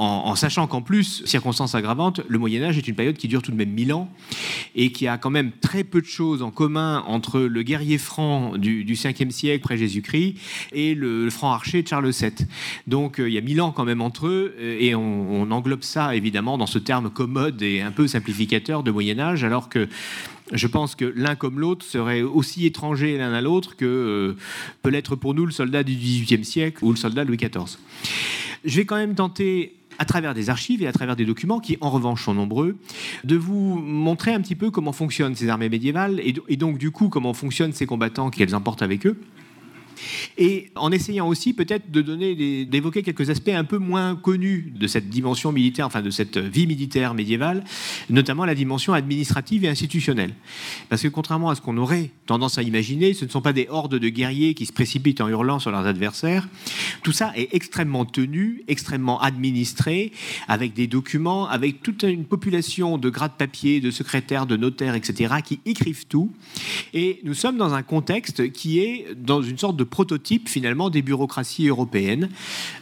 en, sachant qu'en plus, circonstance aggravante, le Moyen Âge est une période qui dure tout de même mille ans et qui a quand même très peu de choses en commun entre le guerrier franc du, du 5e siècle après Jésus-Christ et le, franc archer de Charles VII. Donc euh, il y a mille ans quand même entre eux euh, et on, englobe ça évidemment dans ce terme commode et un peu simplificateur de Moyen Âge alors que je pense que l'un comme l'autre serait aussi étranger l'un à l'autre que euh, peut l'être pour nous le soldat du XVIIIe siècle ou le soldat Louis XIV. Je vais quand même tenter à travers des archives et à travers des documents qui, en revanche, sont nombreux, de vous montrer un petit peu comment fonctionnent ces armées médiévales et, donc, du coup, comment fonctionnent ces combattants qu'elles emportent avec eux et en essayant aussi peut-être de donner, d'évoquer quelques aspects un peu moins connus de cette dimension militaire, enfin de cette vie militaire médiévale, notamment la dimension administrative et institutionnelle. Parce que contrairement à ce qu'on aurait tendance à imaginer, ce ne sont pas des hordes de guerriers qui se précipitent en hurlant sur leurs adversaires. Tout ça est extrêmement tenu, extrêmement administré, avec des documents, avec toute une population de grades papier, de secrétaires, de notaires, etc., qui écrivent tout. Et nous sommes dans un contexte qui est dans une sorte de prototype finalement des bureaucraties européennes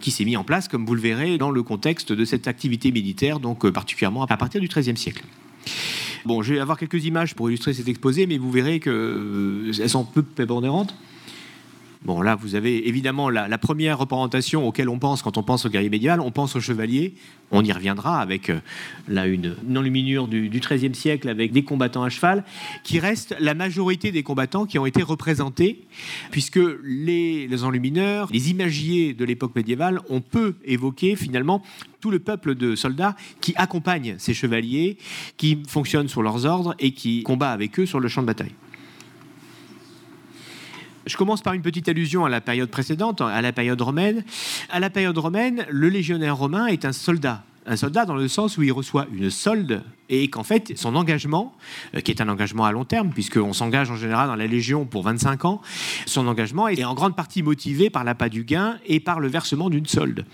qui s'est mis en place, comme vous le verrez, dans le contexte de cette activité militaire, donc euh, particulièrement à partir du XIIIe siècle. Bon, je vais avoir quelques images pour illustrer cet exposé, mais vous verrez qu'elles euh, sont peu prépondérantes. Bon, là, vous avez évidemment la, première représentation auquel on pense quand on pense au guerrier médiéval, on pense au chevalier. On y reviendra avec euh, là une enluminure du, XIIIe siècle avec des combattants à cheval, qui reste la majorité des combattants qui ont été représentés, puisque les, les enlumineurs, les imagiers de l'époque médiévale, on peut évoquer finalement tout le peuple de soldats qui accompagnent ces chevaliers, qui fonctionnent sur leurs ordres et qui combat avec eux sur le champ de bataille. Je commence par une petite allusion à la période précédente, à la période romaine. À la période romaine, le légionnaire romain est un soldat un soldat dans le sens où il reçoit une solde et qu'en fait son engagement, euh, qui est un engagement à long terme, puisqu'on s'engage en général dans la Légion pour 25 ans, son engagement est en grande partie motivé par l'appât du gain et par le versement d'une solde.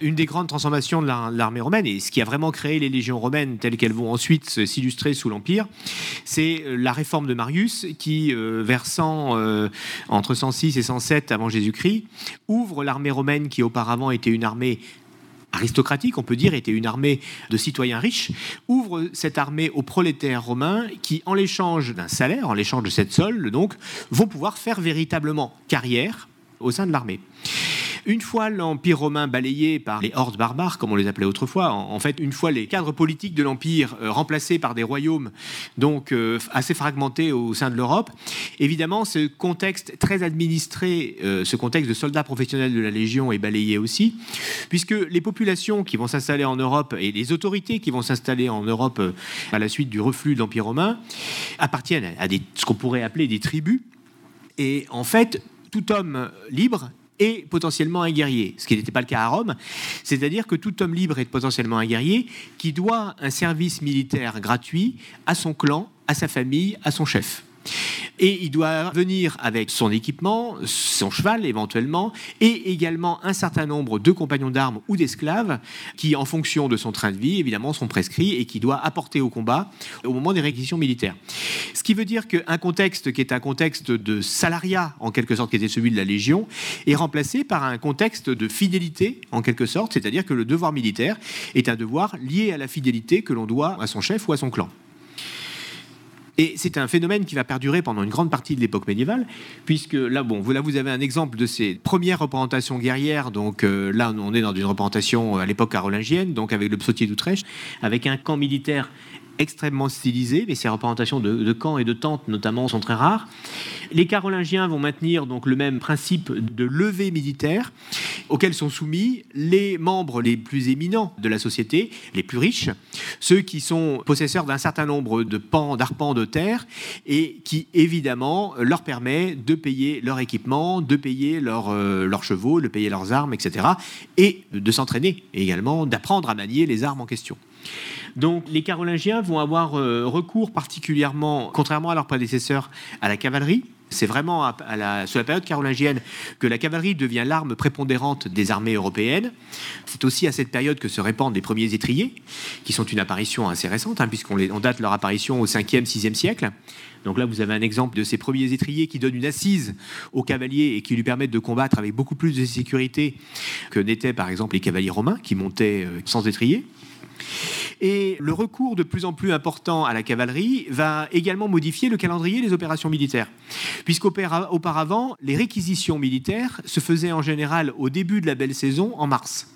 Une des grandes transformations de l'armée romaine, et ce qui a vraiment créé les légions romaines telles qu'elles vont ensuite s'illustrer sous l'Empire, c'est euh, la réforme de Marius qui, euh, versant entre 106 et 107 avant Jésus-Christ, ouvre l'armée romaine qui auparavant était une armée aristocratique, on peut dire, était une armée de citoyens riches, ouvre cette armée aux prolétaires romains qui, en l'échange d'un salaire, en l'échange de cette solde, donc, vont pouvoir faire véritablement carrière au sein de l'armée. Une fois l'Empire romain balayé par les hordes barbares, comme on les appelait autrefois, en, fait, une fois les cadres politiques de l'Empire euh, remplacés par des royaumes donc euh, assez fragmentés au sein de l'Europe, évidemment, ce contexte très administré, euh, ce contexte de soldats professionnels de la Légion est balayé aussi, puisque les populations qui vont s'installer en Europe et les autorités qui vont s'installer en Europe à la suite du reflux de l'Empire romain appartiennent à ce qu'on pourrait appeler des tribus. Et en fait, tout homme libre et potentiellement un guerrier, ce qui n'était pas le cas à Rome. C'est-à-dire que tout homme libre est potentiellement un guerrier qui doit un service militaire gratuit à son clan, à sa famille, à son chef. Et il doit venir avec son équipement, son cheval éventuellement, et également un certain nombre de compagnons d'armes ou d'esclaves qui, en fonction de son train de vie, évidemment, sont prescrits et qui doit apporter au combat au moment des réquisitions militaires. Ce qui veut dire qu'un contexte qui est un contexte de salariat, en quelque sorte, qui était celui de la Légion, est remplacé par un contexte de fidélité, en quelque sorte, c'est-à-dire que le devoir militaire est un devoir lié à la fidélité que l'on doit à son chef ou à son clan. Et c'est un phénomène qui va perdurer pendant une grande partie de l'époque médiévale, puisque là, bon, vous, là, vous avez un exemple de ces premières représentations guerrières. Donc euh, là, on est dans une représentation à l'époque carolingienne, donc avec le psautier d'Utrecht, avec un camp militaire extrêmement stylisés, mais ces représentations de, camps et de tentes notamment sont très rares. Les Carolingiens vont maintenir donc le même principe de levée militaire auquel sont soumis les membres les plus éminents de la société, les plus riches, ceux qui sont possesseurs d'un certain nombre de pans, d'arpents de terre et qui évidemment leur permet de payer leur équipement, de payer euh, leurs chevaux, de payer leurs armes, etc. et de s'entraîner également, d'apprendre à manier les armes en question. Donc les Carolingiens vont avoir euh, recours particulièrement, contrairement à leurs prédécesseurs, à la cavalerie C'est vraiment à, la, sur la période carolingienne que la cavalerie devient l'arme prépondérante des armées européennes. C'est aussi à cette période que se répandent les premiers étriers, qui sont une apparition assez récente, hein, puisqu'on on date leur apparition au 5e, 6e siècle. Donc là, vous avez un exemple de ces premiers étriers qui donnent une assise au cavalier et qui lui permettent de combattre avec beaucoup plus de sécurité que n'étaient par exemple les cavaliers romains qui montaient euh, sans étrier. Et le recours de plus en plus important à la cavalerie va également modifier le calendrier des opérations militaires. Puisqu'auparavant, les réquisitions militaires se faisaient en général au début de la belle saison, en mars.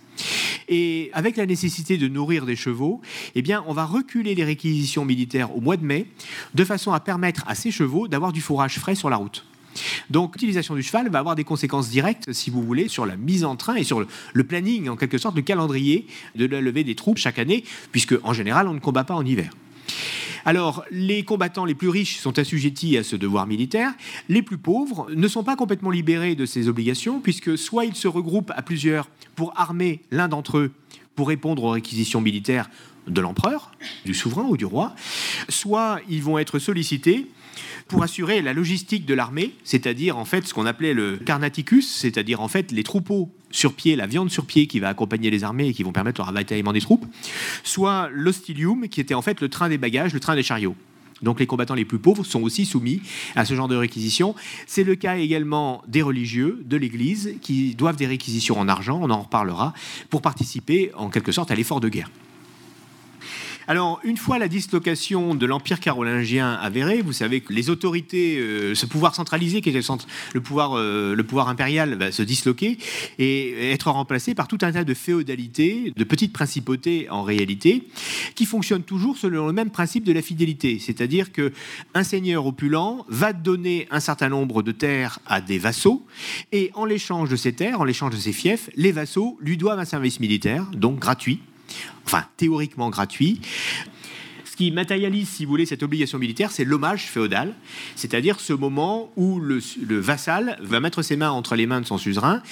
Et avec la nécessité de nourrir des chevaux, eh bien, on va reculer les réquisitions militaires au mois de mai, de façon à permettre à ces chevaux d'avoir du fourrage frais sur la route. Donc l'utilisation du cheval va avoir des conséquences directes, si vous voulez, sur la mise en train et sur le, planning, en quelque sorte, le calendrier de la levée des troupes chaque année, puisque en général, on ne combat pas en hiver. Alors, les combattants les plus riches sont assujettis à ce devoir militaire. Les plus pauvres ne sont pas complètement libérés de ces obligations, puisque soit ils se regroupent à plusieurs pour armer l'un d'entre eux pour répondre aux réquisitions militaires de l'empereur, du souverain ou du roi, soit ils vont être sollicités pour assurer la logistique de l'armée, c'est-à-dire en fait ce qu'on appelait le carnaticus, c'est-à-dire en fait les troupeaux sur pied, la viande sur pied qui va accompagner les armées et qui vont permettre le ravitaillement des troupes, soit l'hostilium qui était en fait le train des bagages, le train des chariots. Donc les combattants les plus pauvres sont aussi soumis à ce genre de réquisition. C'est le cas également des religieux de l'Église qui doivent des réquisitions en argent, on en reparlera, pour participer en quelque sorte à l'effort de guerre. Alors, une fois la dislocation de l'Empire carolingien avérée, vous savez que les autorités, euh, ce pouvoir centralisé qui était le pouvoir, euh, le pouvoir impérial, va se disloquer et être remplacé par tout un tas de féodalités, de petites principautés en réalité, qui fonctionnent toujours selon le même principe de la fidélité. C'est-à-dire que un seigneur opulent va donner un certain nombre de terres à des vassaux et en l'échange de ces terres, en l'échange de ces fiefs, les vassaux lui doivent un service militaire, donc gratuit enfin théoriquement gratuit. Ce qui matérialise, si vous voulez, cette obligation militaire, c'est l'hommage féodal, c'est-à-dire ce moment où le, vassal va mettre ses mains entre les mains de son suzerain,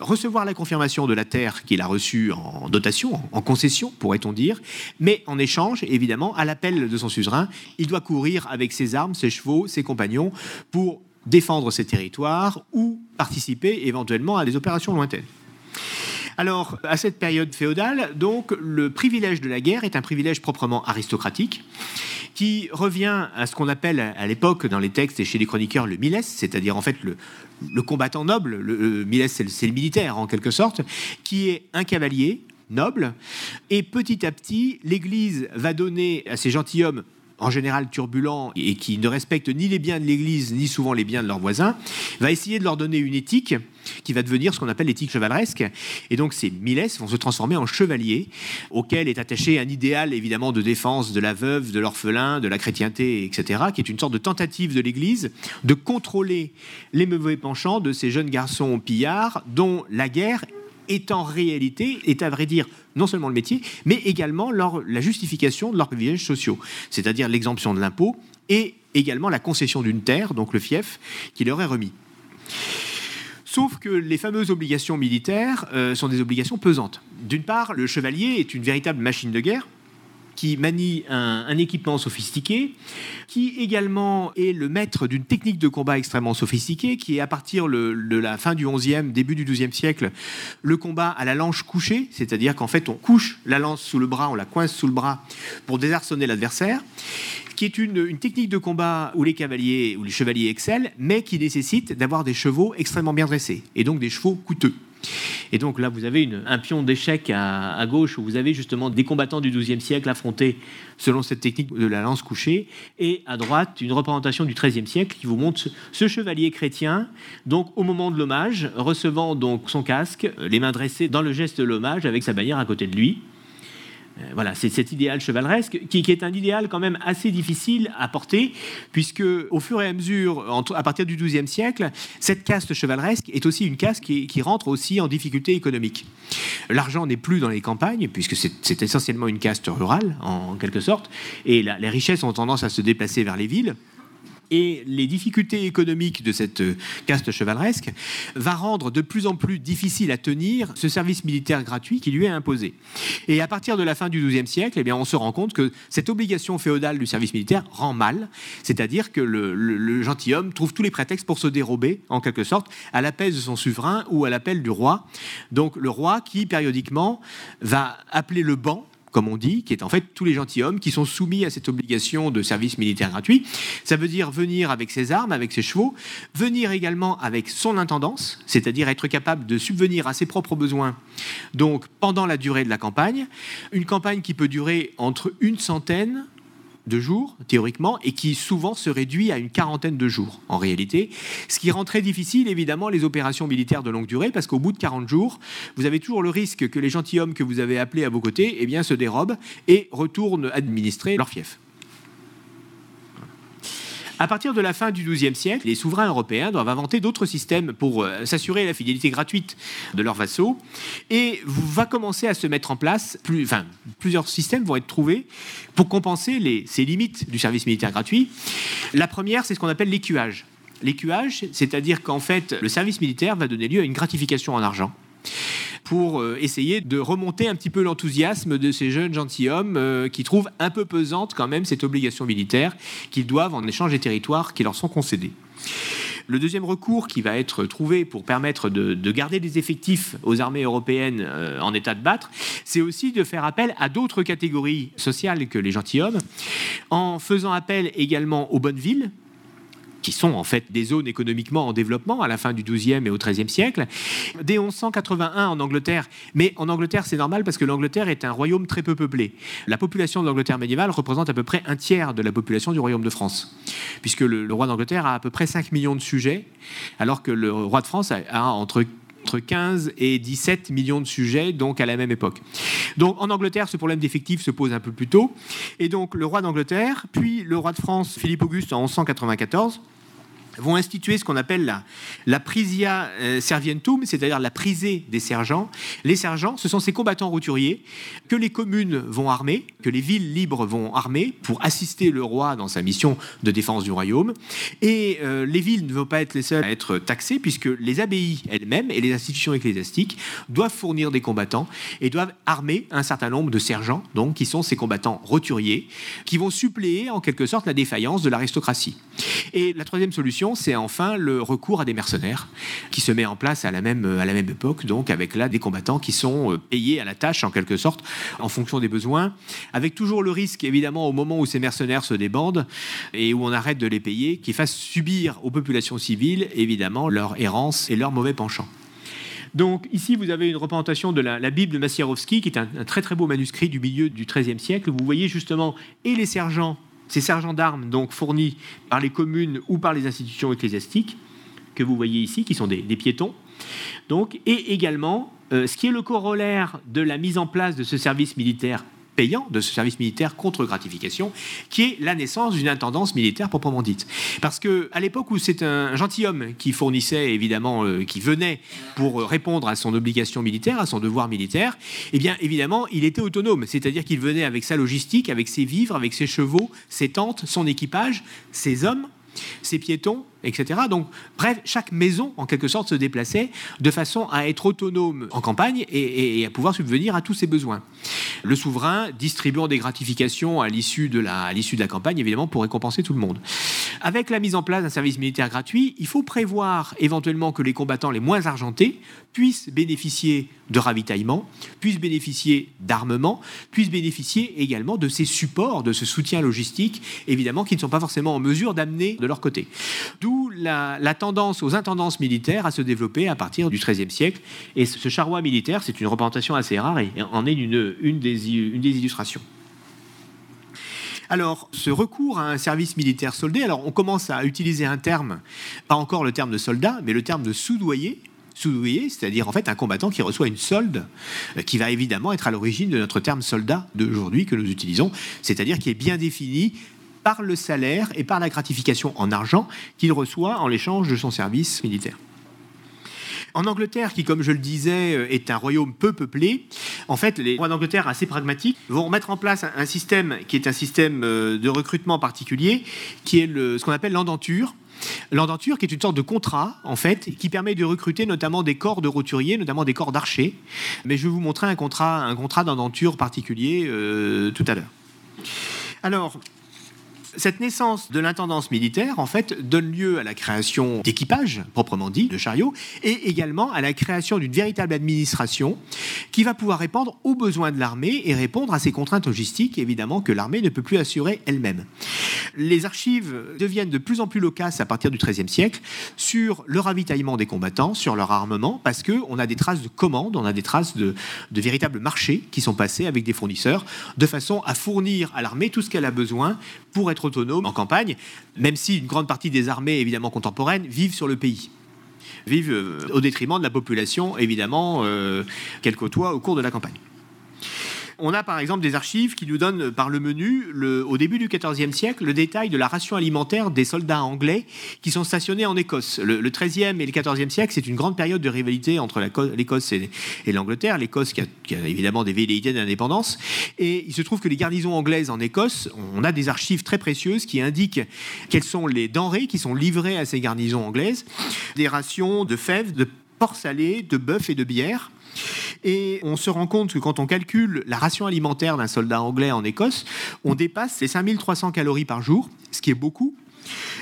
recevoir la confirmation de la terre qu'il a reçue en dotation, en concession, pourrait-on dire, mais en échange, évidemment, à l'appel de son suzerain, il doit courir avec ses armes, ses chevaux, ses compagnons, pour défendre ses territoires ou participer éventuellement à des opérations lointaines. Alors, à cette période féodale, donc, le privilège de la guerre est un privilège proprement aristocratique qui revient à ce qu'on appelle à l'époque dans les textes et chez les chroniqueurs le miles, c'est-à-dire en fait le, combattant noble. Le, miles, c'est le, militaire en quelque sorte, qui est un cavalier noble. Et petit à petit, l'Église va donner à ces gentilshommes en général turbulents et qui ne respectent ni les biens de l'Église, ni souvent les biens de leurs voisins, va essayer de leur donner une éthique qui va devenir ce qu'on appelle l'éthique chevaleresque. Et donc ces miles vont se transformer en chevaliers, auquel est attaché un idéal évidemment de défense de la veuve, de l'orphelin, de la chrétienté, etc., qui est une sorte de tentative de l'Église de contrôler les mauvais penchants de ces jeunes garçons pillards dont la guerre est en réalité, est à vrai dire, non seulement le métier, mais également la justification de leurs privilèges sociaux, c'est-à-dire l'exemption de l'impôt et également la concession d'une terre, donc le fief, qui leur est remis. Sauf que les fameuses obligations militaires euh, sont des obligations pesantes. D'une part, le chevalier est une véritable machine de guerre, qui manie un, équipement sophistiqué, qui également est le maître d'une technique de combat extrêmement sophistiquée, qui est à partir de la fin du XIe, début du XIIe siècle, le combat à la lance couchée, c'est-à-dire qu'en fait on couche la lance sous le bras, on la coince sous le bras pour désarçonner l'adversaire qui est une, une, technique de combat où les cavaliers ou les chevaliers excellent, mais qui nécessite d'avoir des chevaux extrêmement bien dressés, et donc des chevaux coûteux. Et donc là, vous avez un pion d'échec à, gauche où vous avez justement des combattants du XIIe siècle affrontés selon cette technique de la lance couchée, et à droite, une représentation du XIIIe siècle qui vous montre ce, chevalier chrétien, donc au moment de l'hommage, recevant donc son casque, les mains dressées dans le geste de l'hommage avec sa bannière à côté de lui. Euh, voilà, c'est cet idéal chevaleresque qui, est un idéal quand même assez difficile à porter, puisque au fur et à mesure, à partir du XIIe siècle, cette caste chevaleresque est aussi une caste qui, rentre aussi en difficulté économique. L'argent n'est plus dans les campagnes, puisque c'est essentiellement une caste rurale, en quelque sorte, et les richesses ont tendance à se déplacer vers les villes. Et les difficultés économiques de cette caste chevaleresque va rendre de plus en plus difficile à tenir ce service militaire gratuit qui lui est imposé. Et à partir de la fin du XIIe siècle, eh on se rend compte que cette obligation féodale du service militaire rend mal, c'est-à-dire que le, le gentilhomme trouve tous les prétextes pour se dérober, en quelque sorte, à l'appel de son souverain ou à l'appel du roi. Donc le roi qui, périodiquement, va appeler le banc comme on dit, qui est en fait tous les gentilshommes qui sont soumis à cette obligation de service militaire gratuit. Ça veut dire venir avec ses armes, avec ses chevaux, venir également avec son intendance, c'est-à-dire être capable de subvenir à ses propres besoins, donc pendant la durée de la campagne. Une campagne qui peut durer entre une centaine de jours, théoriquement, et qui souvent se réduit à une quarantaine de jours, en réalité. Ce qui rend très difficile, évidemment, les opérations militaires de longue durée, parce qu'au bout de 40 jours, vous avez toujours le risque que les gentilshommes que vous avez appelés à vos côtés eh bien, se dérobent et retournent administrer leur fief. À partir de la fin du XIIe siècle, les souverains européens doivent inventer d'autres systèmes pour euh, s'assurer la fidélité gratuite de leurs vassaux. Et va commencer à se mettre en place, plusieurs systèmes vont être trouvés pour compenser ces limites du service militaire gratuit. La première, c'est ce qu'on appelle l'écuage. L'écuage, c'est-à-dire qu'en fait, le service militaire va donner lieu à une gratification en argent pour euh, essayer de remonter un petit peu l'enthousiasme de ces jeunes gentilshommes euh, qui trouvent un peu pesante quand même cette obligation militaire qu'ils doivent en échange des territoires qui leur sont concédés. Le deuxième recours qui va être trouvé pour permettre de, garder des effectifs aux armées européennes euh, en état de battre, c'est aussi de faire appel à d'autres catégories sociales que les gentilshommes, en faisant appel également aux bonnes villes, qui sont en fait des zones économiquement en développement à la fin du XIIe et au XIIIe siècle. Dès 1181 en Angleterre, mais en Angleterre c'est normal parce que l'Angleterre est un royaume très peu peuplé. La population de l'Angleterre médiévale représente à peu près un tiers de la population du royaume de France, puisque le, roi d'Angleterre a à peu près 5 millions de sujets, alors que le roi de France a, entre entre 15 et 17 millions de sujets, donc à la même époque. Donc en Angleterre, ce problème d'effectifs se pose un peu plus tôt. Et donc le roi d'Angleterre, puis le roi de France, Philippe Auguste, en 1194, vont instituer ce qu'on appelle la, prisia euh, servientum, c'est-à-dire la prisée des sergents. Les sergents, ce sont ces combattants roturiers que les communes vont armer, que les villes libres vont armer pour assister le roi dans sa mission de défense du royaume. Et euh, les villes ne vont pas être les seules à être taxées, puisque les abbayes elles-mêmes et les institutions ecclésiastiques doivent fournir des combattants et doivent armer un certain nombre de sergents, donc qui sont ces combattants roturiers, qui vont suppléer en quelque sorte la défaillance de l'aristocratie. Et la troisième solution, c'est enfin le recours à des mercenaires qui se met en place à la même, à la même époque, donc avec là des combattants qui sont euh, payés à la tâche en quelque sorte en fonction des besoins, avec toujours le risque évidemment au moment où ces mercenaires se débandent et où on arrête de les payer, qu'ils fassent subir aux populations civiles évidemment leur errance et leur mauvais penchant. Donc ici, vous avez une représentation de la, Bible de Massierovski, qui est un, un, très très beau manuscrit du milieu du XIIIe siècle. Vous voyez justement et les sergents ces sergents d'armes, donc fournis par les communes ou par les institutions ecclésiastiques, que vous voyez ici, qui sont des, piétons. Donc, et également, euh, ce qui est le corollaire de la mise en place de ce service militaire payant de ce service militaire contre gratification, qui est la naissance d'une intendance militaire proprement dite. Parce que à l'époque où c'est un gentilhomme qui fournissait évidemment, euh, qui venait pour répondre à son obligation militaire, à son devoir militaire, eh bien évidemment il était autonome, c'est-à-dire qu'il venait avec sa logistique, avec ses vivres, avec ses chevaux, ses tentes, son équipage, ses hommes ces piétons, etc. Donc, bref, chaque maison, en quelque sorte, se déplaçait de façon à être autonome en campagne et, à pouvoir subvenir à tous ses besoins. Le souverain distribuant des gratifications à l'issue de, la, campagne, évidemment, pour récompenser tout le monde. Avec la mise en place d'un service militaire gratuit, il faut prévoir éventuellement que les combattants les moins argentés puissent bénéficier de ravitaillement, puissent bénéficier d'armement, puissent bénéficier également de ces supports, de ce soutien logistique, évidemment, qui ne sont pas forcément en mesure d'amener de leur côté. La, tendance aux intendances militaires à se développer à partir du XIIIe siècle. Et ce charroi militaire, c'est une représentation assez rare et en est une, des illustrations. Alors, ce recours à un service militaire soldé, alors on commence à utiliser un terme, pas encore le terme de soldat, mais le terme de soudoyer, soudoyer, c'est-à-dire en fait un combattant qui reçoit une solde, euh, qui va évidemment être à l'origine de notre terme soldat d'aujourd'hui que nous utilisons, c'est-à-dire qui est bien défini par le salaire et par la gratification en argent qu'il reçoit en l'échange de son service militaire. En Angleterre, qui, comme je le disais, euh, est un royaume peu peuplé, en fait, les rois d'Angleterre, assez pragmatiques, vont mettre en place un système qui est un système euh, de recrutement particulier, qui est ce qu'on appelle l'endenture. L'endenture, qui est une sorte de contrat, en fait, qui permet de recruter notamment des corps de roturiers, notamment des corps d'archers. Mais je vais vous montrer un contrat, un d'endenture particulier euh, tout à l'heure. Alors, cette naissance de l'intendance militaire, en fait, donne lieu à la création d'équipages, proprement dit, de chariots, et également à la création d'une véritable administration qui va pouvoir répondre aux besoins de l'armée et répondre à ces contraintes logistiques, évidemment, que l'armée ne peut plus assurer elle-même. Les archives deviennent de plus en plus loquaces à partir du XIIIe siècle sur le ravitaillement des combattants, sur leur armement, parce qu'on a des traces de commandes, on a des traces de, de véritables marchés qui sont passés avec des fournisseurs, de façon à fournir à l'armée tout ce qu'elle a besoin pour être autonome en campagne, même si une grande partie des armées, évidemment contemporaines, vivent sur le pays vivent euh, au détriment de la population, évidemment, euh, qu'elle côtoie au cours de la campagne. On a par exemple des archives qui nous donnent par le menu, au début du XIVe siècle, le détail de la ration alimentaire des soldats anglais qui sont stationnés en Écosse. Le, XIIIe et le XIVe siècle, c'est une grande période de rivalité entre l'Écosse et, l'Angleterre. L'Écosse qui a, évidemment des velléités d'indépendance. Et il se trouve que les garnisons anglaises en Écosse, on a des archives très précieuses qui indiquent quelles sont les denrées qui sont livrées à ces garnisons anglaises. Des rations de fèves, de porc salé, de bœuf et de bière. Et on se rend compte que quand on calcule la ration alimentaire d'un soldat anglais en Écosse, on dépasse les 5300 calories par jour, ce qui est beaucoup.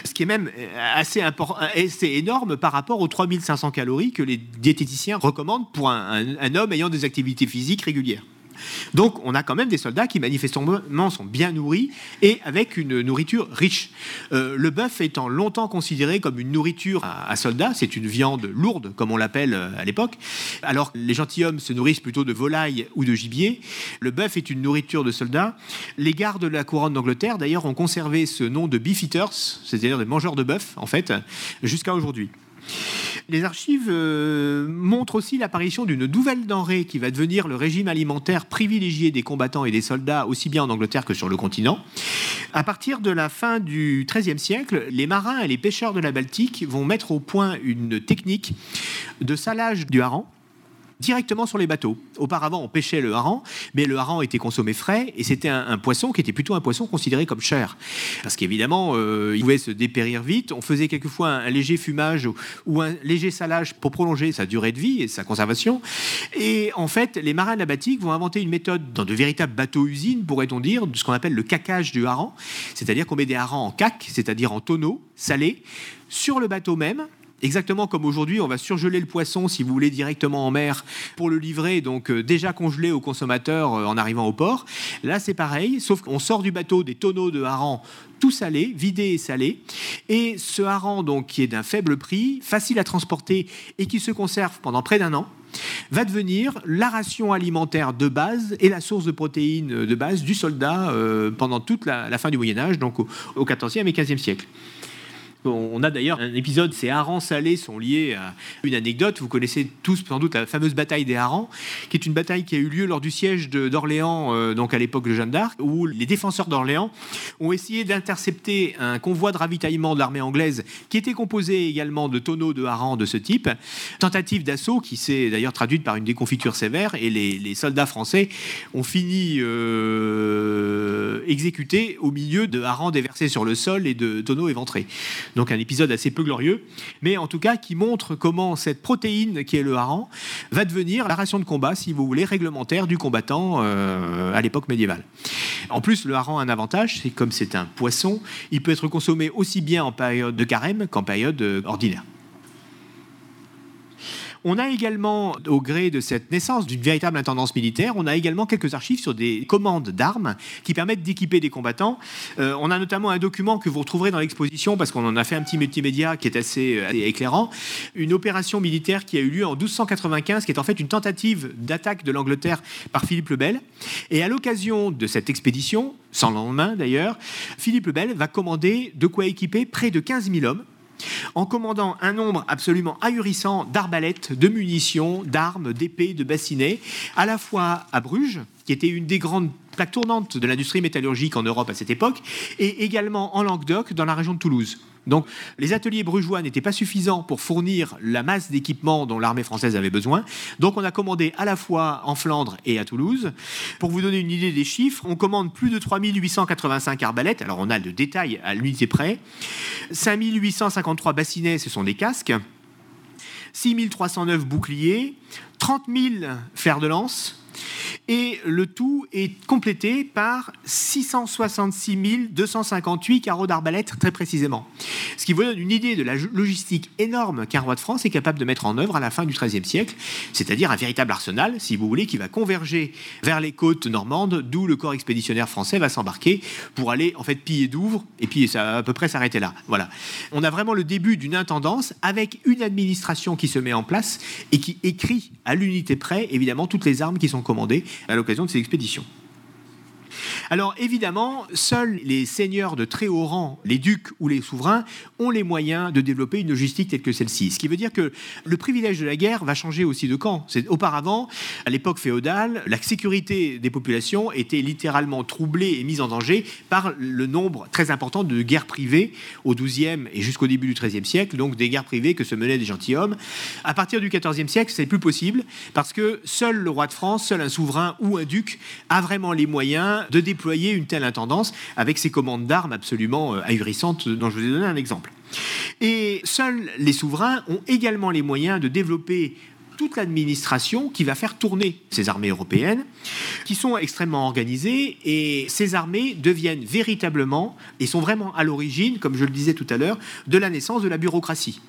Ce qui est même assez, important, assez énorme par rapport aux 3500 calories que les diététiciens recommandent pour un homme ayant des activités physiques régulières. Donc on a quand même des soldats qui manifestement sont bien nourris et avec une nourriture riche. Euh, le bœuf étant longtemps considéré comme une nourriture à, soldats, c'est une viande lourde comme on l'appelle euh, à l'époque, alors les gentilshommes se nourrissent plutôt de volailles ou de gibier. Le bœuf est une nourriture de soldats. Les gardes de la couronne d'Angleterre d'ailleurs ont conservé ce nom de beef eaters, c'est-à-dire des mangeurs de bœuf en fait, jusqu'à aujourd'hui. Les archives euh, montrent aussi l'apparition d'une nouvelle denrée qui va devenir le régime alimentaire privilégié des combattants et des soldats, aussi bien en Angleterre que sur le continent. À partir de la fin du XIIIe siècle, les marins et les pêcheurs de la Baltique vont mettre au point une technique de salage du hareng directement sur les bateaux. Auparavant, on pêchait le hareng, mais le hareng était consommé frais et c'était un, poisson qui était plutôt un poisson considéré comme cher. Parce qu'évidemment, euh, il pouvait se dépérir vite. On faisait quelquefois un, léger fumage ou, un léger salage pour prolonger sa durée de vie et sa conservation. Et en fait, les marins nabatiques vont inventer une méthode dans de véritables bateaux-usines, pourrait-on dire, de ce qu'on appelle le caquage du hareng. C'est-à-dire qu'on met des harengs en cac, c'est-à-dire en tonneaux salés, sur le bateau même, Exactement comme aujourd'hui, on va surgeler le poisson, si vous voulez, directement en mer pour le livrer, donc euh, déjà congelé au consommateur euh, en arrivant au port. Là, c'est pareil, sauf qu'on sort du bateau des tonneaux de hareng tout salé, vidé et salé. Et ce hareng, donc, qui est d'un faible prix, facile à transporter et qui se conserve pendant près d'un an, va devenir la ration alimentaire de base et la source de protéines de base du soldat euh, pendant toute la, fin du Moyen Âge, donc au, au XIVe et XVe siècle. On a d'ailleurs un épisode, ces harengs salés sont liés à une anecdote. Vous connaissez tous sans doute la fameuse bataille des harengs, qui est une bataille qui a eu lieu lors du siège d'Orléans, euh, donc à l'époque de Jeanne d'Arc, où les défenseurs d'Orléans ont essayé d'intercepter un convoi de ravitaillement de l'armée anglaise, qui était composé également de tonneaux de harengs de ce type. Tentative d'assaut qui s'est d'ailleurs traduite par une déconfiture sévère, et les, soldats français ont fini euh, exécutés au milieu de harengs déversés sur le sol et de tonneaux éventrés. Donc un épisode assez peu glorieux, mais en tout cas qui montre comment cette protéine qui est le hareng va devenir la ration de combat, si vous voulez, réglementaire du combattant euh, à l'époque médiévale. En plus, le hareng a un avantage, c'est comme c'est un poisson, il peut être consommé aussi bien en période de carême qu'en période euh, ordinaire. On a également, au gré de cette naissance d'une véritable intendance militaire, on a également quelques archives sur des commandes d'armes qui permettent d'équiper des combattants. Euh, on a notamment un document que vous retrouverez dans l'exposition, parce qu'on en a fait un petit multimédia qui est assez, éclairant, une opération militaire qui a eu lieu en 1295, qui est en fait une tentative d'attaque de l'Angleterre par Philippe le Bel. Et à l'occasion de cette expédition, sans lendemain d'ailleurs, Philippe le Bel va commander de quoi équiper près de 15 000 hommes en commandant un nombre absolument ahurissant d'arbalètes, de munitions, d'armes, d'épées, de bassinets, à la fois à Bruges, qui était une des grandes plaques tournantes de l'industrie métallurgique en Europe à cette époque, et également en Languedoc, dans la région de Toulouse. Donc les ateliers brugeois n'étaient pas suffisants pour fournir la masse d'équipements dont l'armée française avait besoin. Donc on a commandé à la fois en Flandre et à Toulouse. Pour vous donner une idée des chiffres, on commande plus de 3885 arbalètes, alors on a le détail à l'unité près, 5853 bassinets, ce sont des casques, 6309 boucliers, 30 000 fers de lance, et le tout est complété par 666 258 carreaux d'arbalète très précisément. Ce qui vous donne une idée de la logistique énorme qu'un roi de France est capable de mettre en œuvre à la fin du XIIIe siècle, c'est-à-dire un véritable arsenal, si vous voulez, qui va converger vers les côtes normandes, d'où le corps expéditionnaire français va s'embarquer pour aller en fait piller Douvres et puis ça à peu près s'arrêter là. Voilà. On a vraiment le début d'une intendance avec une administration qui se met en place et qui écrit à l'unité près évidemment toutes les armes qui sont commandées à l'occasion de ces expéditions. Alors évidemment, seuls les seigneurs de très haut rang, les ducs ou les souverains, ont les moyens de développer une logistique telle que celle-ci. Ce qui veut dire que le privilège de la guerre va changer aussi de camp. Auparavant, à l'époque féodale, la sécurité des populations était littéralement troublée et mise en danger par le nombre très important de guerres privées au XIIe et jusqu'au début du XIIIe siècle, donc des guerres privées que se menaient des gentilshommes. À partir du XIVe siècle, c'est plus possible parce que seul le roi de France, seul un souverain ou un duc a vraiment les moyens de déployer une telle intendance avec ses commandes d'armes absolument euh, ahurissantes dont je vous ai donné un exemple. Et seuls les souverains ont également les moyens de développer toute l'administration qui va faire tourner ces armées européennes, qui sont extrêmement organisées, et ces armées deviennent véritablement, et sont vraiment à l'origine, comme je le disais tout à l'heure, de la naissance de la bureaucratie.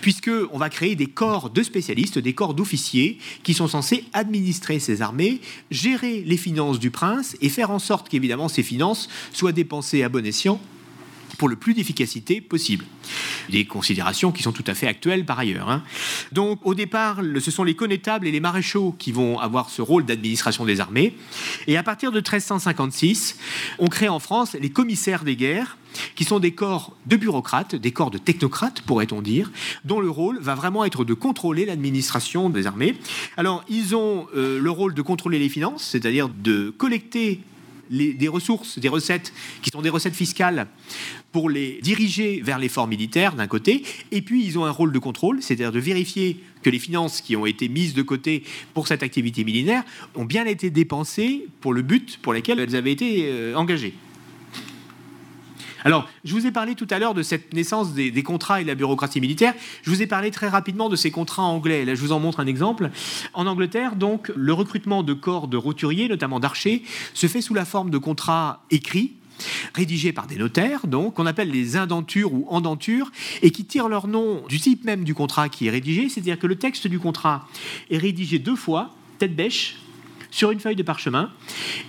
Puisqu'on va créer des corps de spécialistes, des corps d'officiers, qui sont censés administrer ces armées, gérer les finances du prince, et faire en sorte qu'évidemment ces finances soient dépensées à bon escient pour le plus d'efficacité possible. Des considérations qui sont tout à fait actuelles par ailleurs. Hein. Donc au départ, ce sont les connétables et les maréchaux qui vont avoir ce rôle d'administration des armées. Et à partir de 1356, on crée en France les commissaires des guerres qui sont des corps de bureaucrates, des corps de technocrates, pourrait-on dire, dont le rôle va vraiment être de contrôler l'administration des armées. Alors, ils ont euh, le rôle de contrôler les finances, c'est-à-dire de collecter des ressources, des recettes qui sont des recettes fiscales pour les diriger vers l'effort militaire d'un côté, et puis ils ont un rôle de contrôle, c'est-à-dire de vérifier que les finances qui ont été mises de côté pour cette activité militaire ont bien été dépensées pour le but pour lequel elles avaient été euh, engagées. Alors, je vous ai parlé tout à l'heure de cette naissance des, contrats et de la bureaucratie militaire. Je vous ai parlé très rapidement de ces contrats anglais. Là, je vous en montre un exemple. En Angleterre, donc, le recrutement de corps de roturiers, notamment d'archers, se fait sous la forme de contrats écrits rédigés par des notaires, donc, qu'on appelle les indentures ou endentures, et qui tirent leur nom du type même du contrat qui est rédigé, c'est-à-dire que le texte du contrat est rédigé deux fois, tête bêche, sur une feuille de parchemin.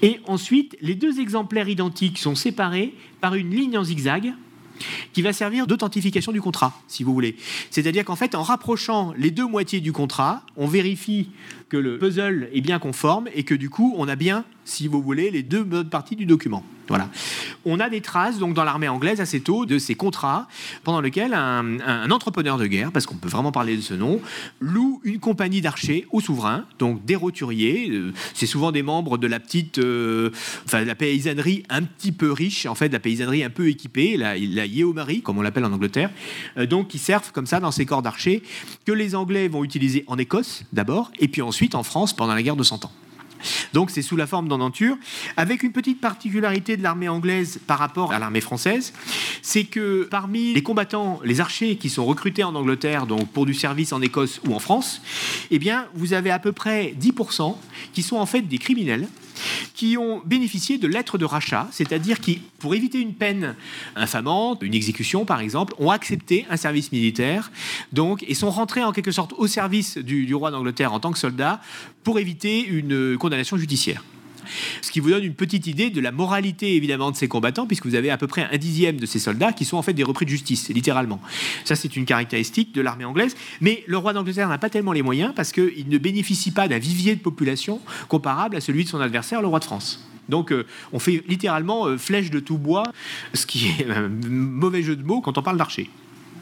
Et ensuite, les deux exemplaires identiques sont séparés par une ligne en zigzag qui va servir d'authentification du contrat, si vous voulez. C'est-à-dire qu'en fait, en rapprochant les deux moitiés du contrat, on vérifie que le puzzle est bien conforme et que du coup, on a bien, si vous voulez, les deux bonnes parties du document. Voilà. On a des traces donc dans l'armée anglaise assez tôt de ces contrats pendant lesquels un, entrepreneur de guerre, parce qu'on peut vraiment parler de ce nom, loue une compagnie d'archers au souverain, donc des roturiers. Euh, c'est souvent des membres de la petite, euh, enfin la paysannerie un petit peu riche, en fait, la paysannerie un peu équipée, la, la yeomarie, comme on l'appelle en Angleterre, euh, donc qui servent comme ça dans ces corps d'archers que les Anglais vont utiliser en Écosse d'abord, et puis ensuite en France pendant la guerre de Cent Ans. Donc c'est sous la forme d'endenture, avec une petite particularité de l'armée anglaise par rapport à l'armée française, c'est que parmi les combattants, les archers qui sont recrutés en Angleterre, donc pour du service en Écosse ou en France, eh bien vous avez à peu près 10% qui sont en fait des criminels qui ont bénéficié de lettres de rachat, c'est-à-dire qui, pour éviter une peine infamante, une exécution par exemple, ont accepté un service militaire, donc et sont rentrés en quelque sorte au service du, du roi d'Angleterre en tant que soldats pour éviter une condamnation judiciaire. Ce qui vous donne une petite idée de la moralité évidemment de ces combattants, puisque vous avez à peu près un dixième de ces soldats qui sont en fait des repris de justice, littéralement. Ça, c'est une caractéristique de l'armée anglaise. Mais le roi d'Angleterre n'a pas tellement les moyens parce qu'il ne bénéficie pas d'un vivier de population comparable à celui de son adversaire, le roi de France. Donc euh, on fait littéralement euh, flèche de tout bois, ce qui est un mauvais jeu de mots quand on parle d'archer.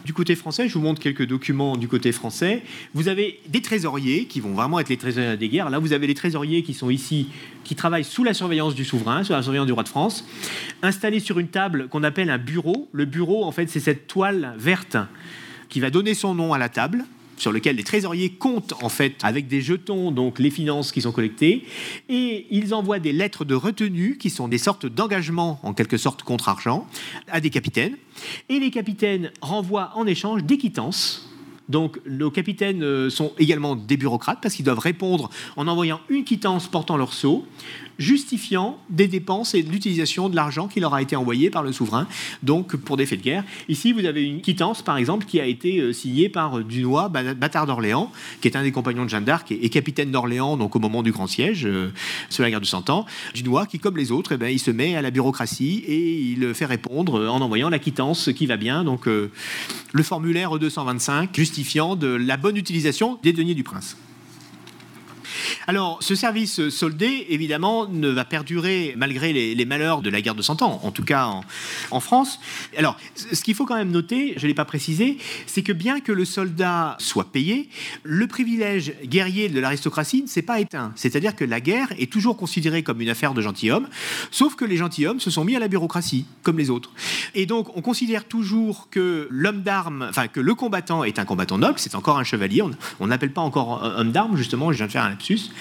Du côté français, je vous montre quelques documents du côté français. Vous avez des trésoriers qui vont vraiment être les trésoriers des guerres. Là, vous avez les trésoriers qui sont ici, qui travaillent sous la surveillance du souverain, sous la surveillance du roi de France, installés sur une table qu'on appelle un bureau. Le bureau, en fait, c'est cette toile verte qui va donner son nom à la table sur lequel les trésoriers comptent en fait avec des jetons donc les finances qui sont collectées. Et ils envoient des lettres de retenue qui sont des sortes d'engagements en quelque sorte contre argent à des capitaines. Et les capitaines renvoient en échange des quittances. Donc nos capitaines euh, sont également des bureaucrates parce qu'ils doivent répondre en envoyant une quittance portant leur sceau, justifiant des dépenses et de l'utilisation de l'argent qui leur a été envoyé par le souverain, donc pour des faits de guerre. Ici, vous avez une quittance, par exemple, qui a été euh, signée par Dunois, bâtard d'Orléans, qui est un des compagnons de Jeanne d'Arc et capitaine d'Orléans, donc au moment du Grand Siège, euh, sur la guerre de Cent Ans. Dunois, qui, comme les autres, eh ben, il se met à la bureaucratie et il fait répondre en envoyant la quittance qui va bien, donc le formulaire 225, justifiant de la bonne utilisation des deniers du prince. Alors, ce service soldé, évidemment, ne va perdurer malgré les, malheurs de la guerre de Cent Ans, en tout cas en, France. Alors, ce qu'il faut quand même noter, je ne l'ai pas précisé, c'est que bien que le soldat soit payé, le privilège guerrier de l'aristocratie ne s'est pas éteint. C'est-à-dire que la guerre est toujours considérée comme une affaire de gentilshommes, sauf que les gentilshommes se sont mis à la bureaucratie, comme les autres. Et donc, on considère toujours que l'homme d'armes, enfin, que le combattant est un combattant noble, c'est encore un chevalier, on n'appelle pas encore homme d'armes, justement, je viens de faire un lapsus,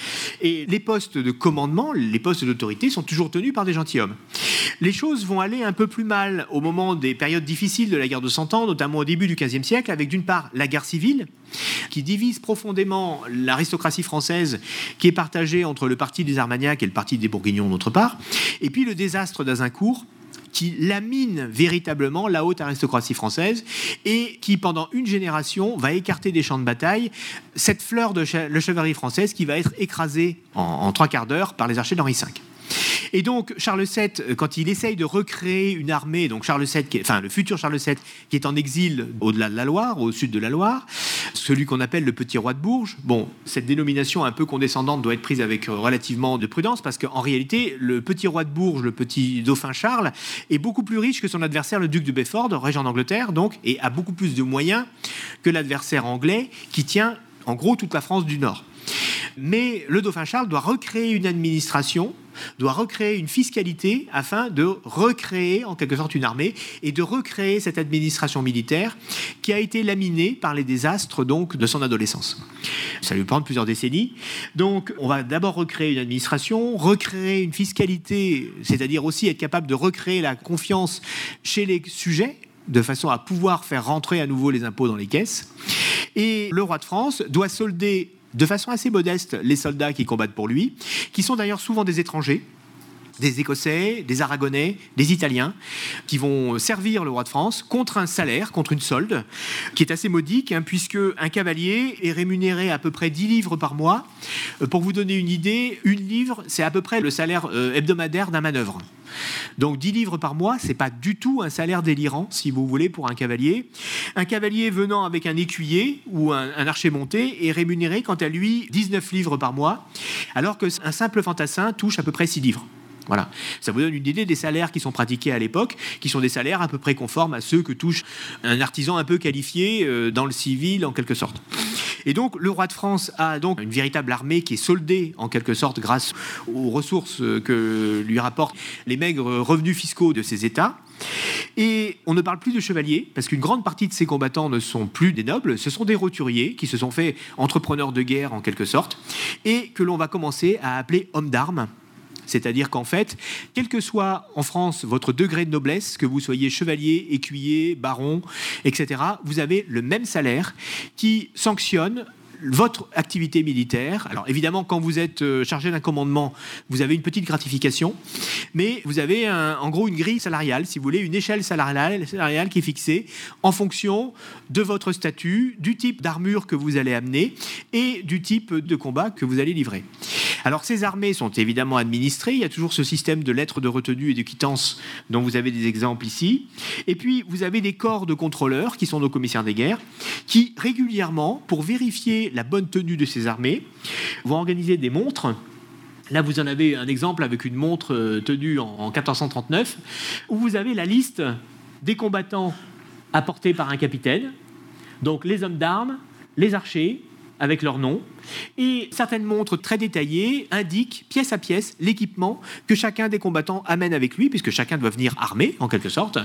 et les postes de commandement, les postes d'autorité sont toujours tenus par des gentilshommes. Les choses vont aller un peu plus mal au moment des périodes difficiles de la guerre de Cent Ans, notamment au début du XVe siècle, avec d'une part la guerre civile, qui divise profondément l'aristocratie française, qui est partagée entre le parti des Armagnacs et le parti des Bourguignons d'autre part, et puis le désastre d'Azincourt, qui lamine véritablement la haute aristocratie française et qui, pendant une génération, va écarter des champs de bataille cette fleur de la chevalerie française qui va être écrasée en, trois quarts d'heure par les archers d'Henri V. Et donc Charles VII, euh, quand il essaye de recréer une armée, donc Charles VII, le futur Charles VII, qui est en exil au-delà de la Loire, au sud de la Loire, celui qu'on appelle le petit roi de Bourges. Bon, cette dénomination un peu condescendante doit être prise avec euh, relativement de prudence parce qu'en réalité, le petit roi de Bourges, le petit dauphin Charles, est beaucoup plus riche que son adversaire, le duc de Bedford, régent d'Angleterre, donc, et a beaucoup plus de moyens que l'adversaire anglais qui tient en gros toute la France du Nord. Mais le dauphin Charles doit recréer une administration doit recréer une fiscalité afin de recréer en quelque sorte une armée et de recréer cette administration militaire qui a été laminée par les désastres donc de son adolescence. Ça lui prend plusieurs décennies. Donc on va d'abord recréer une administration, recréer une fiscalité, c'est-à-dire aussi être capable de recréer la confiance chez les sujets de façon à pouvoir faire rentrer à nouveau les impôts dans les caisses. Et le roi de France doit solder de façon assez modeste les soldats qui combattent pour lui, qui sont d'ailleurs souvent des étrangers, des Écossais, des Aragonais, des Italiens, qui vont servir le roi de France contre un salaire, contre une solde, qui est assez modique, hein, puisque un cavalier est rémunéré à peu près 10 livres par mois. Euh, pour vous donner une idée, une livre, c'est à peu près le salaire euh, hebdomadaire d'un manœuvre. Donc 10 livres par mois, c'est pas du tout un salaire délirant, si vous voulez, pour un cavalier. Un cavalier venant avec un écuyer ou un, un archer monté est rémunéré, quant à lui, 19 livres par mois, alors qu'un simple fantassin touche à peu près 6 livres. Voilà. Ça vous donne une idée des salaires qui sont pratiqués à l'époque, qui sont des salaires à peu près conformes à ceux que touche un artisan un peu qualifié euh, dans le civil, en quelque sorte. Et donc, le roi de France a donc une véritable armée qui est soldée, en quelque sorte, grâce aux ressources que lui rapportent les maigres revenus fiscaux de ses États. Et on ne parle plus de chevaliers, parce qu'une grande partie de ces combattants ne sont plus des nobles, ce sont des roturiers qui se sont faits entrepreneurs de guerre en quelque sorte, et que l'on va commencer à appeler hommes d'armes c'est-à-dire qu'en fait, quel que soit en France votre degré de noblesse, que vous soyez chevalier, écuyer, baron, etc., vous avez le même salaire qui sanctionne votre activité militaire. Alors évidemment, quand vous êtes euh, chargé d'un commandement, vous avez une petite gratification, mais vous avez en gros une grille salariale, si vous voulez, une échelle salariale, salariale qui est fixée en fonction de votre statut, du type d'armure que vous allez amener et du type de combat que vous allez livrer. Alors ces armées sont évidemment administrées, il y a toujours ce système de lettres de retenue et de quittance dont vous avez des exemples ici. Et puis vous avez des corps de contrôleurs qui sont nos commissaires des guerres, qui régulièrement, pour vérifier la bonne tenue de ces armées, vont organiser des montres Là, vous en avez un exemple avec une montre euh, tenue en 1439, où vous avez la liste des combattants apportés par un capitaine. Donc les hommes d'armes, les archers, avec leur nom. Et certaines montres très détaillées indiquent pièce à pièce l'équipement que chacun des combattants amène avec lui, puisque chacun doit venir armé, en quelque sorte.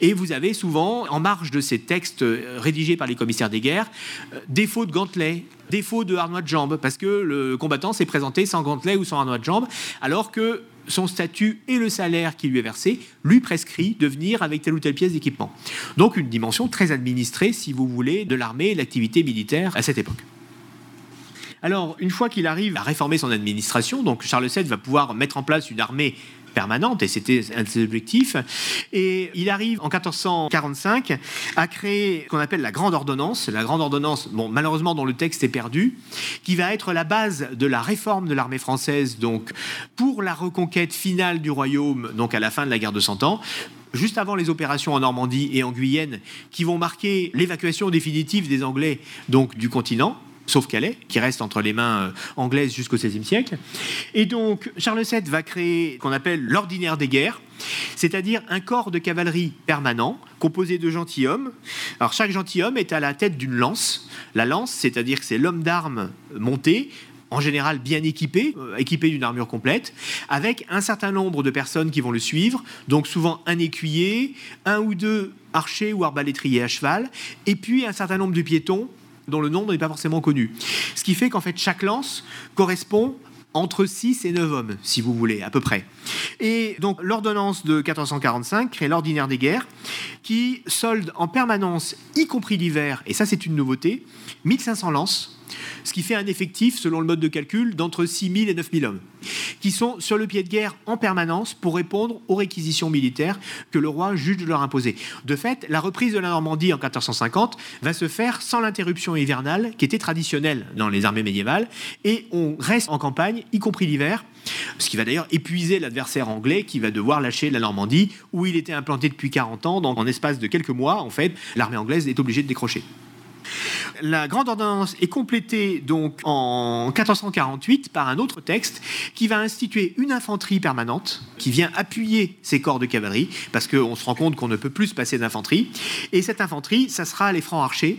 Et vous avez souvent, en marge de ces textes euh, rédigés par les commissaires des guerres, euh, défaut de gantelets, défaut de harnois de jambes, parce que le combattant s'est présenté sans gantelets ou sans harnois de jambes, alors que son statut et le salaire qui lui est versé lui prescrit de venir avec telle ou telle pièce d'équipement. Donc une dimension très administrée, si vous voulez, de l'armée et de l'activité militaire à cette époque. Alors, une fois qu'il arrive à réformer son administration, Charles VII va pouvoir mettre en place une armée permanente, et c'était un de ses objectifs. Et il arrive en 1445 à créer ce qu'on appelle la Grande Ordonnance. La Grande Ordonnance, malheureusement, dont le texte est perdu, qui va être la base de la réforme de l'armée française, donc pour la reconquête finale du royaume, donc à la fin de la guerre de Cent Ans juste avant les opérations en Normandie et en Guyenne, qui vont marquer l'évacuation définitive des Anglais du continent sauf Calais, qui reste entre les mains euh, anglaises jusqu'au XVIe siècle. Et donc, Charles VII va créer ce qu'on appelle l'ordinaire des guerres, c'est-à-dire un corps de cavalerie permanent, composé de gentilshommes. Alors, chaque gentilhomme est à la tête d'une lance. La lance, c'est-à-dire que c'est l'homme d'armes monté, en général bien équipé, euh, équipé d'une armure complète, avec un certain nombre de personnes qui vont le suivre, donc souvent un écuyer, un ou deux archers ou arbalétriers à cheval, et puis un certain nombre de piétons dont le nombre n'est pas forcément connu. Ce qui fait qu'en fait, chaque lance correspond entre 6 et 9 hommes, si vous voulez, à peu près. Et donc l'ordonnance de 1445 crée l'ordinaire des guerres, qui solde en permanence, y compris l'hiver, et ça c'est une nouveauté, 1500 lances, ce qui fait un effectif, selon le mode de calcul, d'entre 6 000 et 9 000 hommes, qui sont sur le pied de guerre en permanence pour répondre aux réquisitions militaires que le roi juge de leur imposer. De fait, la reprise de la Normandie en 1450 va se faire sans l'interruption hivernale qui était traditionnelle dans les armées médiévales, et on reste en campagne, y compris l'hiver, ce qui va d'ailleurs épuiser l'adversaire anglais qui va devoir lâcher la Normandie, où il était implanté depuis 40 ans, donc en espace de quelques mois, en fait, l'armée anglaise est obligée de décrocher. La grande ordonnance est complétée donc en 1448 par un autre texte qui va instituer une infanterie permanente qui vient appuyer ces corps de cavalerie parce qu'on se rend compte qu'on ne peut plus se passer d'infanterie. Et cette infanterie, ça sera les francs archers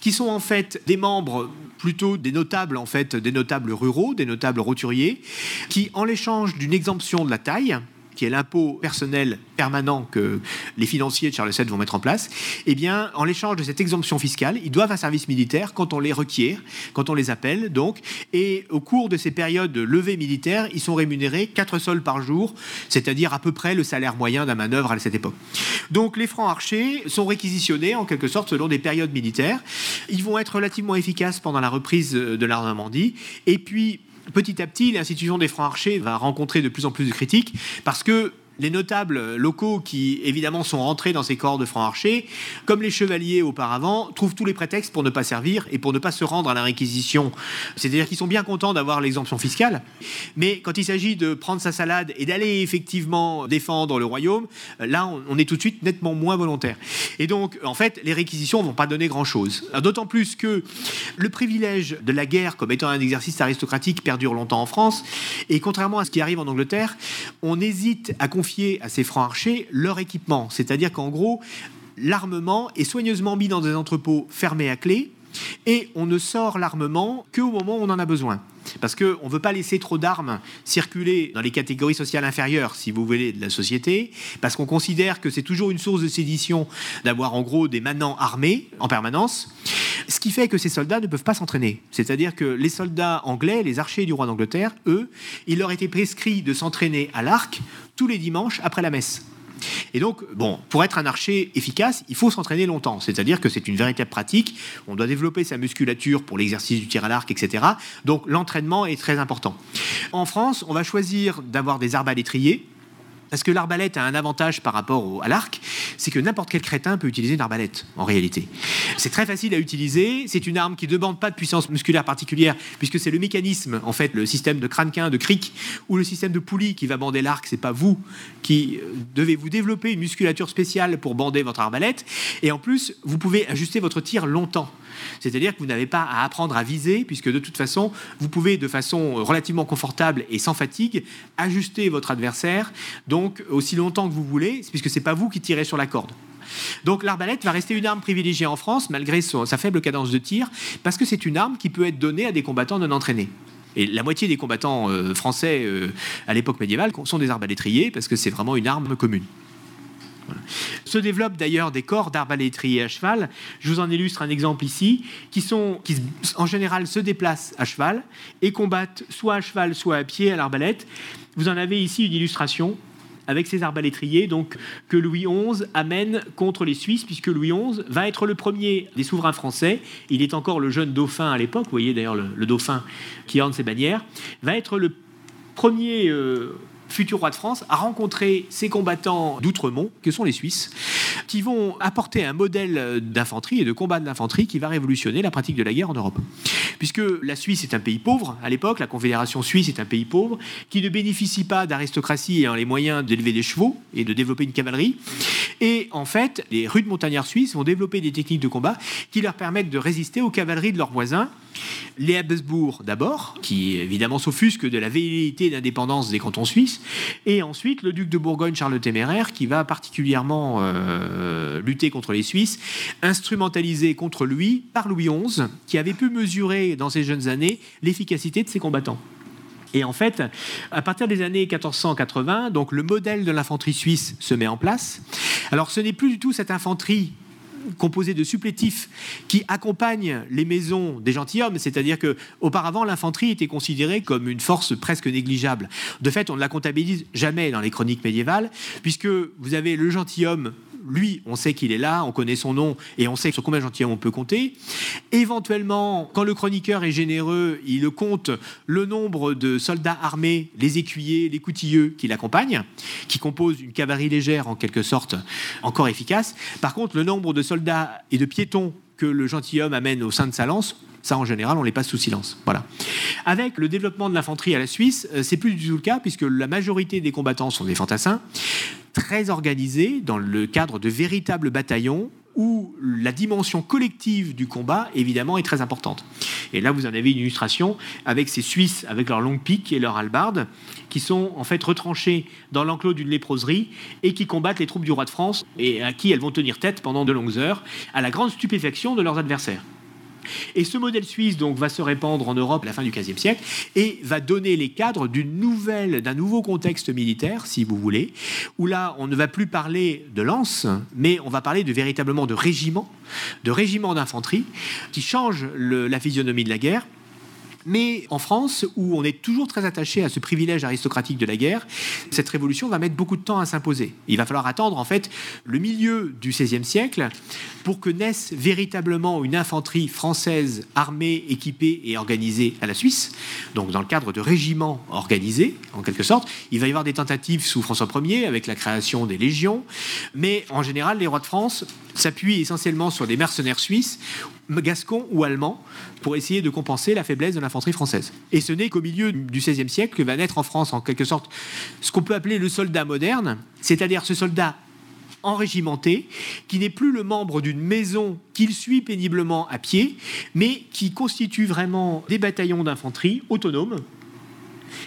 qui sont en fait des membres plutôt des notables en fait, des notables ruraux, des notables roturiers, qui en l'échange d'une exemption de la taille, qui est l'impôt personnel permanent que les financiers de Charles VII vont mettre en place, eh bien, en l'échange de cette exemption fiscale, ils doivent un service militaire quand on les requiert, quand on les appelle, donc, et au cours de ces périodes de levée militaire, ils sont rémunérés 4 sols par jour, c'est-à-dire à peu près le salaire moyen d'un manœuvre à cette époque. Donc, les francs archers sont réquisitionnés, en quelque sorte, selon des périodes militaires. Ils vont être relativement efficaces pendant la reprise de la Normandie, et puis, petit à petit, l'institution des francs archers va rencontrer de plus en plus de critiques parce que les notables locaux qui, évidemment, sont rentrés dans ces corps de francs archers, comme les chevaliers auparavant, trouvent tous les prétextes pour ne pas servir et pour ne pas se rendre à la réquisition. C'est-à-dire qu'ils sont bien contents d'avoir l'exemption fiscale, mais quand il s'agit de prendre sa salade et d'aller effectivement défendre le royaume, là, on est tout de suite nettement moins volontaire. Et donc, en fait, les réquisitions ne vont pas donner grand-chose. D'autant plus que le privilège de la guerre comme étant un exercice aristocratique perdure longtemps en France, et contrairement à ce qui arrive en Angleterre, on hésite à confier à ces francs archers leur équipement. C'est-à-dire qu'en gros, l'armement est soigneusement mis dans des entrepôts fermés à clé et on ne sort l'armement qu'au moment où on en a besoin. Parce qu'on ne veut pas laisser trop d'armes circuler dans les catégories sociales inférieures, si vous voulez, de la société, parce qu'on considère que c'est toujours une source de sédition d'avoir en gros des manants armés en permanence. Ce qui fait que ces soldats ne peuvent pas s'entraîner. C'est-à-dire que les soldats anglais, les archers du roi d'Angleterre, eux, il leur était prescrit de s'entraîner à l'arc tous les dimanches après la messe. Et donc, bon, pour être un archer efficace, il faut s'entraîner longtemps. C'est-à-dire que c'est une véritable pratique. On doit développer sa musculature pour l'exercice du tir à l'arc, etc. Donc, l'entraînement est très important. En France, on va choisir d'avoir des arbalétriers parce que l'arbalète a un avantage par rapport à l'arc, c'est que n'importe quel crétin peut utiliser une arbalète, en réalité. C'est très facile à utiliser, c'est une arme qui ne demande pas de puissance musculaire particulière, puisque c'est le mécanisme, en fait, le système de cranequin, de cric, ou le système de poulie qui va bander l'arc, c'est pas vous qui euh, devez vous développer une musculature spéciale pour bander votre arbalète, et en plus, vous pouvez ajuster votre tir longtemps. C'est-à-dire que vous n'avez pas à apprendre à viser, puisque de toute façon, vous pouvez de façon relativement confortable et sans fatigue ajuster votre adversaire, donc aussi longtemps que vous voulez, puisque c'est pas vous qui tirez sur la corde. Donc l'arbalète va rester une arme privilégiée en France, malgré sa faible cadence de tir, parce que c'est une arme qui peut être donnée à des combattants non entraînés. Et la moitié des combattants euh, français euh, à l'époque médiévale sont des arbalétriers, parce que c'est vraiment une arme commune. Se développent d'ailleurs des corps d'arbalétriers à cheval. Je vous en illustre un exemple ici, qui, en général se déplacent à cheval et combattent soit à cheval, soit à pied à l'arbalète. Vous en avez ici une illustration avec ces arbalétriers donc, que Louis XI amène contre les Suisses, puisque Louis XI va être le premier des souverains français. Il est encore le jeune dauphin à l'époque, vous voyez d'ailleurs le, dauphin qui orne ses bannières, va être le premier euh, futur roi de France, a rencontré ces combattants d'Outremont, que sont les Suisses, qui vont apporter un modèle d'infanterie et de combat d'infanterie qui va révolutionner la pratique de la guerre en Europe. Puisque la Suisse est un pays pauvre à l'époque, la Confédération suisse est un pays pauvre, qui ne bénéficie pas d'aristocratie ayant les moyens d'élever des chevaux et de développer une cavalerie. Et en fait, les rudes montagnards suisses vont développer des techniques de combat qui leur permettent de résister aux cavaleries de leurs voisins les Habsbourg d'abord, qui évidemment s'offusquent de la velléité d'indépendance des cantons suisses, et ensuite le duc de Bourgogne Charles le Téméraire, qui va particulièrement euh, lutter contre les Suisses, instrumentalisé contre lui par Louis XI, qui avait pu mesurer dans ses jeunes années l'efficacité de ses combattants. Et en fait, à partir des années 1480, donc le modèle de l'infanterie suisse se met en place. Alors ce n'est plus du tout cette infanterie composé de supplétifs qui accompagnent les maisons des gentilshommes, c'est-à-dire que auparavant l'infanterie était considérée comme une force presque négligeable. De fait, on ne la comptabilise jamais dans les chroniques médiévales, puisque vous avez le gentilhomme lui, on sait qu'il est là, on connaît son nom et on sait sur combien de gentilshommes on peut compter. Éventuellement, quand le chroniqueur est généreux, il compte le nombre de soldats armés, les écuyers, les coutilleux qui l'accompagnent, qui composent une cavalerie légère en quelque sorte encore efficace. Par contre, le nombre de soldats et de piétons que le gentilhomme amène au sein de sa lance, ça, en général, on les passe sous silence. Voilà. Avec le développement de l'infanterie à la Suisse, euh, c'est plus du tout le cas, puisque la majorité des combattants sont des fantassins très organisés dans le cadre de véritables bataillons où la dimension collective du combat, évidemment, est très importante. Et là, vous en avez une illustration avec ces Suisses, avec leurs longues piques et leurs halbardes, qui sont en fait retranchés dans l'enclos d'une léproserie et qui combattent les troupes du roi de France et à qui elles vont tenir tête pendant de longues heures, à la grande stupéfaction de leurs adversaires. Et ce modèle suisse donc va se répandre en Europe à la fin du XVe siècle et va donner les cadres d'un nouveau contexte militaire, si vous voulez, où là on ne va plus parler de lance, mais on va parler de véritablement de régiment, de régiment d'infanterie, qui change la physionomie de la guerre mais en France, où on est toujours très attaché à ce privilège aristocratique de la guerre, cette révolution va mettre beaucoup de temps à s'imposer. Il va falloir attendre en fait le milieu du XVIe siècle pour que naisse véritablement une infanterie française armée, équipée et organisée à la Suisse, donc dans le cadre de régiments organisés en quelque sorte. Il va y avoir des tentatives sous François Ier avec la création des légions, mais en général les rois de France s'appuient essentiellement sur des mercenaires suisses gascons ou allemands pour essayer de compenser la faiblesse de l'infanterie française. Et ce n'est qu'au milieu du XVIe siècle que va naître en France, en quelque sorte, ce qu'on peut appeler le soldat moderne, c'est-à-dire ce soldat enrégimenté, qui n'est plus le membre d'une maison qu'il suit péniblement à pied, mais qui constitue vraiment des bataillons d'infanterie autonomes.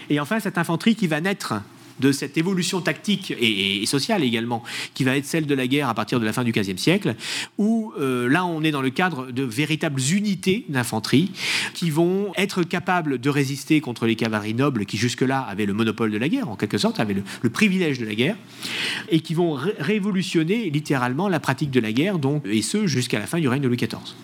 Et enfin, cette infanterie qui va naître de cette évolution tactique et, sociale également, qui va être celle de la guerre à partir de la fin du XVe siècle, où euh, là on est dans le cadre de véritables unités d'infanterie qui vont être capables de résister contre les cavaleries nobles qui jusque-là avaient le monopole de la guerre, en quelque sorte, avaient le, privilège de la guerre, et qui vont révolutionner littéralement la pratique de la guerre, donc, et ce jusqu'à la fin du règne de Louis XIV.